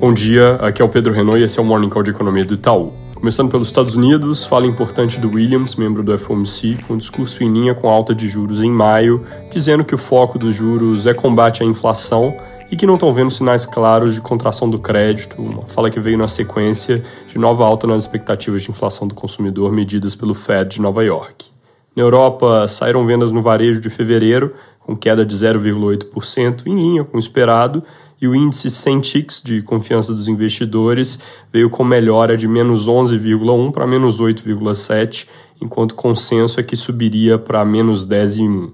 Bom dia, aqui é o Pedro Renault e esse é o Morning Call de Economia do Itaú. Começando pelos Estados Unidos, fala importante do Williams, membro do FOMC, com um discurso em linha com alta de juros em maio, dizendo que o foco dos juros é combate à inflação e que não estão vendo sinais claros de contração do crédito, uma fala que veio na sequência de nova alta nas expectativas de inflação do consumidor medidas pelo Fed de Nova York. Na Europa, saíram vendas no varejo de fevereiro, com queda de 0,8%, em linha com o esperado, e o índice Centix de confiança dos investidores veio com melhora de menos 11,1 para menos 8,7, enquanto o consenso é que subiria para menos 10,1.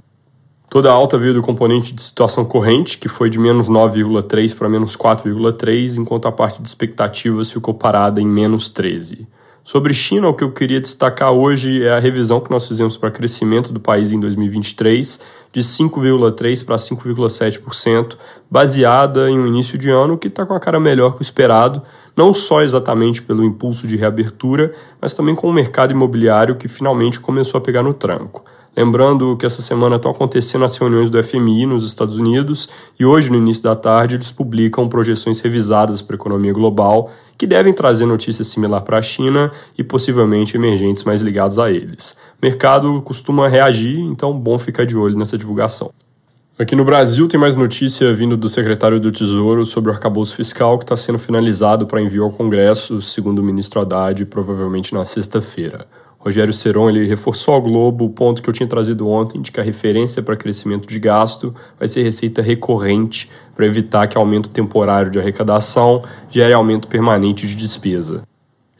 Toda a alta veio do componente de situação corrente, que foi de menos 9,3 para menos 4,3, enquanto a parte de expectativas ficou parada em menos 13. Sobre China, o que eu queria destacar hoje é a revisão que nós fizemos para crescimento do país em 2023, de 5,3% para 5,7%, baseada em um início de ano que está com a cara melhor que o esperado, não só exatamente pelo impulso de reabertura, mas também com o mercado imobiliário que finalmente começou a pegar no tranco. Lembrando que essa semana estão acontecendo as reuniões do FMI nos Estados Unidos e hoje, no início da tarde, eles publicam projeções revisadas para a economia global que devem trazer notícias similar para a China e possivelmente emergentes mais ligados a eles. O mercado costuma reagir, então bom ficar de olho nessa divulgação. Aqui no Brasil tem mais notícia vindo do secretário do Tesouro sobre o arcabouço fiscal que está sendo finalizado para envio ao Congresso, segundo o ministro Haddad, provavelmente na sexta-feira. Rogério Seron ele reforçou ao Globo o ponto que eu tinha trazido ontem de que a referência para crescimento de gasto vai ser receita recorrente para evitar que aumento temporário de arrecadação gere aumento permanente de despesa.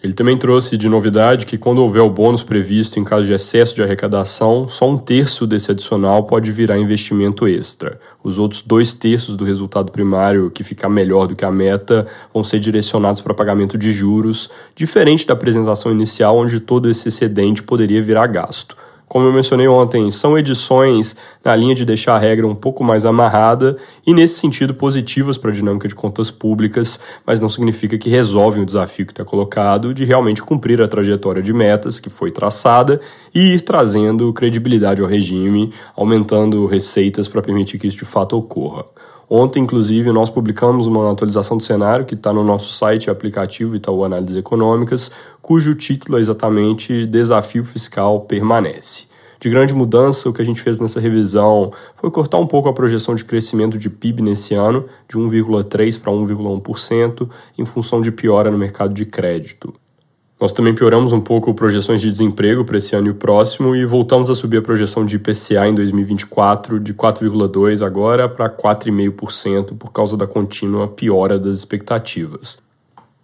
Ele também trouxe de novidade que, quando houver o bônus previsto em caso de excesso de arrecadação, só um terço desse adicional pode virar investimento extra. Os outros dois terços do resultado primário, que ficar melhor do que a meta, vão ser direcionados para pagamento de juros, diferente da apresentação inicial, onde todo esse excedente poderia virar gasto. Como eu mencionei ontem, são edições na linha de deixar a regra um pouco mais amarrada e, nesse sentido, positivas para a dinâmica de contas públicas, mas não significa que resolvem o desafio que está colocado de realmente cumprir a trajetória de metas que foi traçada e ir trazendo credibilidade ao regime, aumentando receitas para permitir que isso de fato ocorra. Ontem, inclusive, nós publicamos uma atualização do cenário que está no nosso site e aplicativo Itaú Análises Econômicas, cujo título é exatamente Desafio Fiscal Permanece. De grande mudança, o que a gente fez nessa revisão foi cortar um pouco a projeção de crescimento de PIB nesse ano, de 1,3% para 1,1%, em função de piora no mercado de crédito. Nós também pioramos um pouco projeções de desemprego para esse ano e o próximo e voltamos a subir a projeção de IPCA em 2024 de 4,2% agora para 4,5% por causa da contínua piora das expectativas.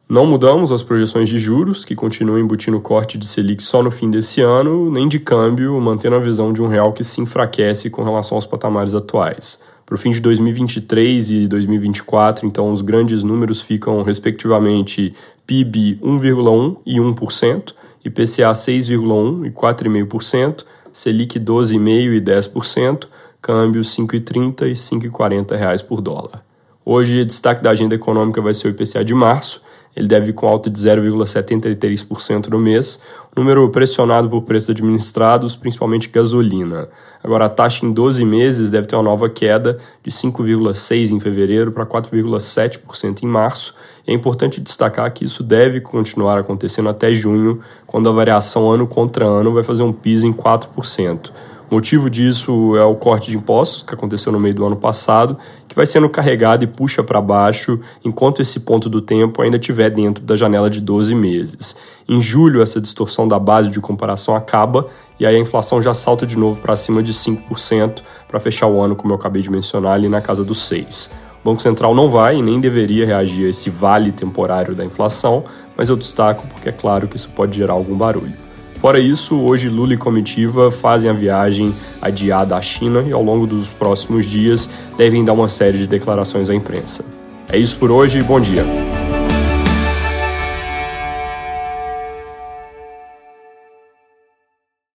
Não mudamos as projeções de juros, que continuam embutindo corte de Selic só no fim desse ano, nem de câmbio, mantendo a visão de um real que se enfraquece com relação aos patamares atuais. Para o fim de 2023 e 2024, então, os grandes números ficam, respectivamente, PIB 1,1% e 1%, IPCA 6,1% e 4,5%, Selic 12,5% e 10%, câmbio 5,30 e 5,40 reais por dólar. Hoje, destaque da agenda econômica vai ser o IPCA de março, ele deve ir com alta de 0,73% no mês, número pressionado por preços administrados, principalmente gasolina. Agora, a taxa em 12 meses deve ter uma nova queda de 5,6% em fevereiro para 4,7% em março. E é importante destacar que isso deve continuar acontecendo até junho, quando a variação ano contra ano vai fazer um piso em 4%. Motivo disso é o corte de impostos que aconteceu no meio do ano passado, que vai sendo carregado e puxa para baixo enquanto esse ponto do tempo ainda estiver dentro da janela de 12 meses. Em julho, essa distorção da base de comparação acaba e aí a inflação já salta de novo para cima de 5% para fechar o ano, como eu acabei de mencionar, ali na casa dos 6%. O Banco Central não vai e nem deveria reagir a esse vale temporário da inflação, mas eu destaco porque é claro que isso pode gerar algum barulho. Fora isso, hoje Lula e comitiva fazem a viagem adiada à China e ao longo dos próximos dias devem dar uma série de declarações à imprensa. É isso por hoje, bom dia.